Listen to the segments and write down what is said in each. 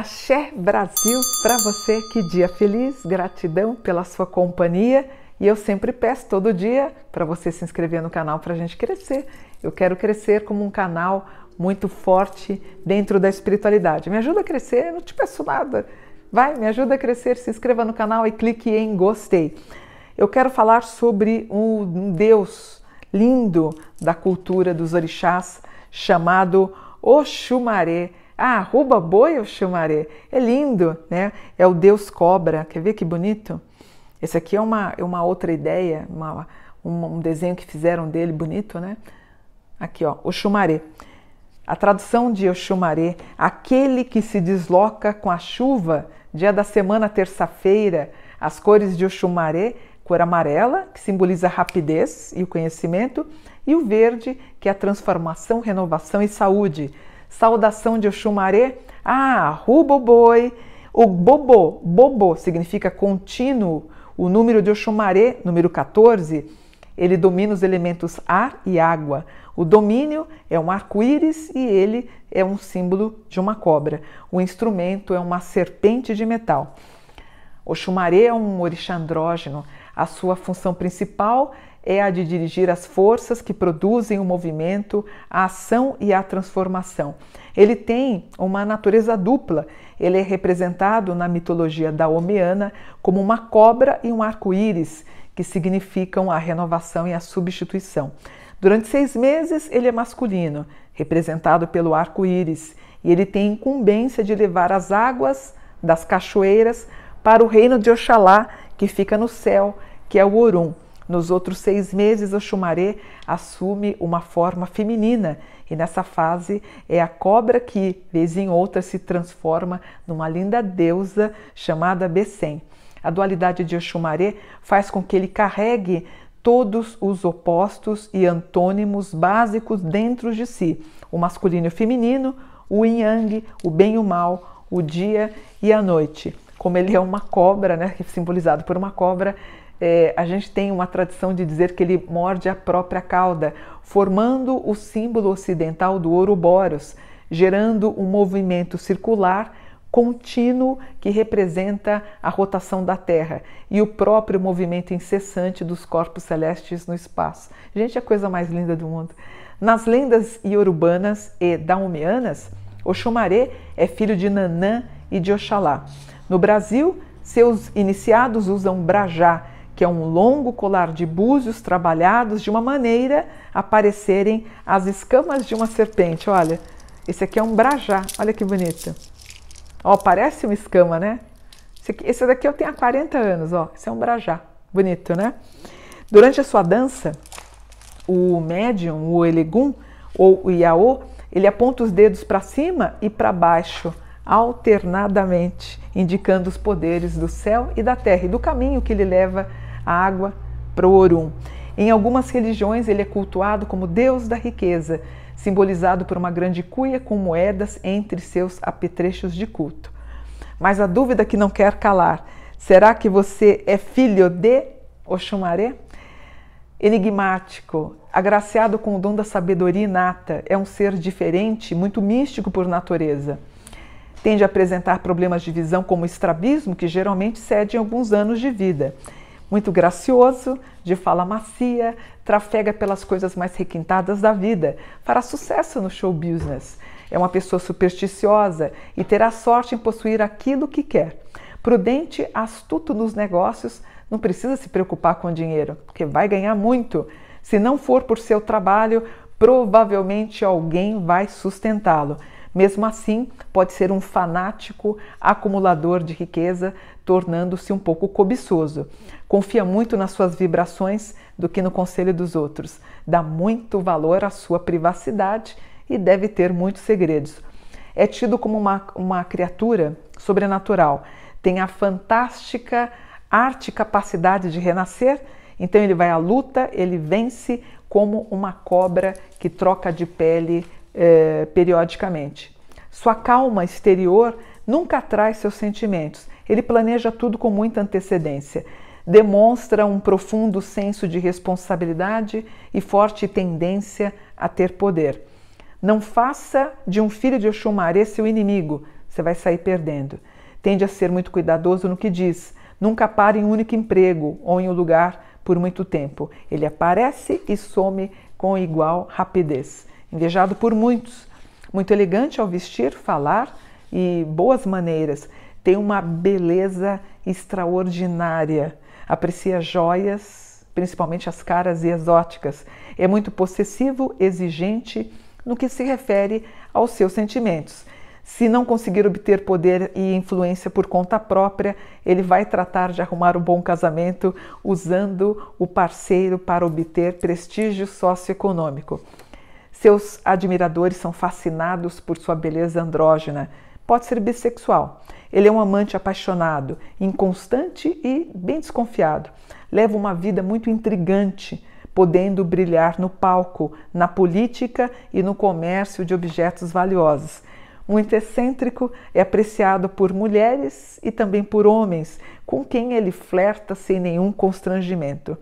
Axé Brasil para você, que dia feliz, gratidão pela sua companhia e eu sempre peço todo dia para você se inscrever no canal para a gente crescer. Eu quero crescer como um canal muito forte dentro da espiritualidade. Me ajuda a crescer, eu não te peço nada. Vai, me ajuda a crescer, se inscreva no canal e clique em gostei. Eu quero falar sobre um Deus lindo da cultura dos orixás chamado Oxumaré. Ah, arroba boi Oxumaré. É lindo, né? É o Deus cobra. Quer ver que bonito? Esse aqui é uma, é uma outra ideia, uma, um, desenho que fizeram dele bonito, né? Aqui, ó, Oxumaré. A tradução de Oxumaré, aquele que se desloca com a chuva, dia da semana, terça-feira, as cores de Oxumaré, cor amarela, que simboliza a rapidez e o conhecimento, e o verde, que é a transformação, renovação e saúde. Saudação de Oxumaré, ah, ruboboi, o bobo, bobo significa contínuo, o número de Oxumaré, número 14, ele domina os elementos ar e água. O domínio é um arco-íris e ele é um símbolo de uma cobra. O instrumento é uma serpente de metal. Oxumaré é um orixá andrógeno. A sua função principal é a de dirigir as forças que produzem o movimento, a ação e a transformação. Ele tem uma natureza dupla. Ele é representado na mitologia daomeana como uma cobra e um arco-íris, que significam a renovação e a substituição. Durante seis meses, ele é masculino, representado pelo arco-íris, e ele tem incumbência de levar as águas das cachoeiras para o reino de Oxalá, que fica no céu, que é o Orum. Nos outros seis meses, o Xumaré assume uma forma feminina e nessa fase é a cobra que, vez em outra, se transforma numa linda deusa chamada Bessem. A dualidade de Oxumaré faz com que ele carregue todos os opostos e antônimos básicos dentro de si: o masculino e o feminino, o yin yang, o bem e o mal, o dia e a noite. Como ele é uma cobra, né, simbolizado por uma cobra, é, a gente tem uma tradição de dizer que ele morde a própria cauda, formando o símbolo ocidental do Ouroboros, gerando um movimento circular contínuo que representa a rotação da Terra e o próprio movimento incessante dos corpos celestes no espaço. Gente, é a coisa mais linda do mundo. Nas lendas iorubanas e daumianas, Oxumaré é filho de Nanã e de Oxalá. No Brasil, seus iniciados usam brajá, que é um longo colar de búzios trabalhados de uma maneira a parecerem as escamas de uma serpente. Olha, esse aqui é um brajá, olha que bonito. Ó, parece uma escama, né? Esse, aqui, esse daqui eu tenho há 40 anos, ó. Esse é um brajá, bonito, né? Durante a sua dança, o médium, o elegum ou o iaô, ele aponta os dedos para cima e para baixo, alternadamente, indicando os poderes do céu e da terra e do caminho que ele leva água para o Orum. Em algumas religiões, ele é cultuado como deus da riqueza, simbolizado por uma grande cuia com moedas entre seus apetrechos de culto. Mas a dúvida que não quer calar: será que você é filho de Oxumaré? Enigmático, agraciado com o dom da sabedoria inata, é um ser diferente, muito místico por natureza. Tende a apresentar problemas de visão como estrabismo, que geralmente cede em alguns anos de vida muito gracioso, de fala macia, trafega pelas coisas mais requintadas da vida, fará sucesso no show business. É uma pessoa supersticiosa e terá sorte em possuir aquilo que quer. Prudente, astuto nos negócios, não precisa se preocupar com dinheiro, porque vai ganhar muito. Se não for por seu trabalho, provavelmente alguém vai sustentá-lo. Mesmo assim, pode ser um fanático acumulador de riqueza, tornando-se um pouco cobiçoso. Confia muito nas suas vibrações do que no conselho dos outros. Dá muito valor à sua privacidade e deve ter muitos segredos. É tido como uma, uma criatura sobrenatural. Tem a fantástica arte e capacidade de renascer. Então ele vai à luta, ele vence como uma cobra que troca de pele é, periodicamente. Sua calma exterior nunca atrai seus sentimentos. Ele planeja tudo com muita antecedência. Demonstra um profundo senso de responsabilidade e forte tendência a ter poder. Não faça de um filho de Oxumaré seu inimigo. você vai sair perdendo. Tende a ser muito cuidadoso no que diz. Nunca pare em um único emprego ou em um lugar por muito tempo. Ele aparece e some com igual rapidez. Invejado por muitos. Muito elegante ao vestir, falar e boas maneiras. Tem uma beleza extraordinária. Aprecia joias, principalmente as caras e exóticas. É muito possessivo, exigente no que se refere aos seus sentimentos. Se não conseguir obter poder e influência por conta própria, ele vai tratar de arrumar um bom casamento usando o parceiro para obter prestígio socioeconômico. Seus admiradores são fascinados por sua beleza andrógena. Pode ser bissexual. Ele é um amante apaixonado, inconstante e bem desconfiado. Leva uma vida muito intrigante, podendo brilhar no palco, na política e no comércio de objetos valiosos. Muito excêntrico, é apreciado por mulheres e também por homens, com quem ele flerta sem nenhum constrangimento.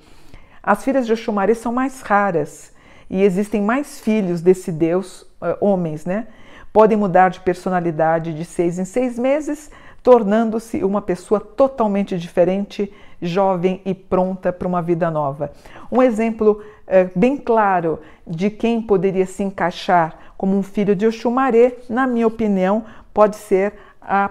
As filhas de Oxumaré são mais raras e existem mais filhos desse deus, uh, homens, né? Podem mudar de personalidade de seis em seis meses, tornando-se uma pessoa totalmente diferente, jovem e pronta para uma vida nova. Um exemplo uh, bem claro de quem poderia se encaixar como um filho de Oxumaré, na minha opinião, pode ser a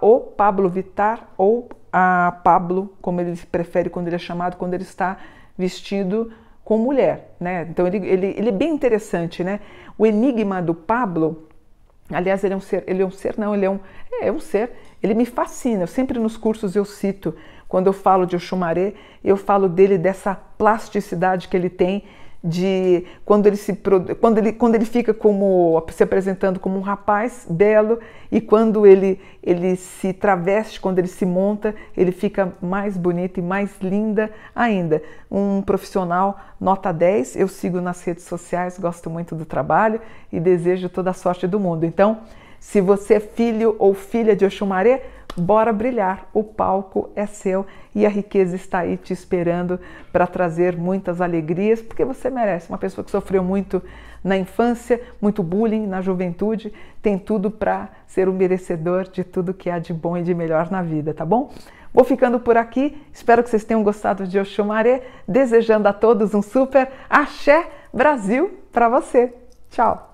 ou Pablo Vittar ou a Pablo, como ele prefere quando ele é chamado, quando ele está vestido com mulher, né? Então ele, ele, ele é bem interessante, né? O enigma do Pablo, aliás, ele é um ser, ele é um ser, não, ele é um, é, é um ser, ele me fascina. Eu sempre nos cursos eu cito, quando eu falo de Oxumaré, eu falo dele dessa plasticidade que ele tem de quando ele se quando ele quando ele fica como se apresentando como um rapaz belo e quando ele ele se traveste, quando ele se monta, ele fica mais bonita e mais linda ainda. Um profissional nota 10, eu sigo nas redes sociais, gosto muito do trabalho e desejo toda a sorte do mundo. Então, se você é filho ou filha de Oxumaré, bora brilhar, o palco é seu e a riqueza está aí te esperando para trazer muitas alegrias, porque você merece. Uma pessoa que sofreu muito na infância, muito bullying na juventude, tem tudo para ser um merecedor de tudo que há de bom e de melhor na vida, tá bom? Vou ficando por aqui, espero que vocês tenham gostado de Oxumaré, desejando a todos um super axé Brasil para você. Tchau!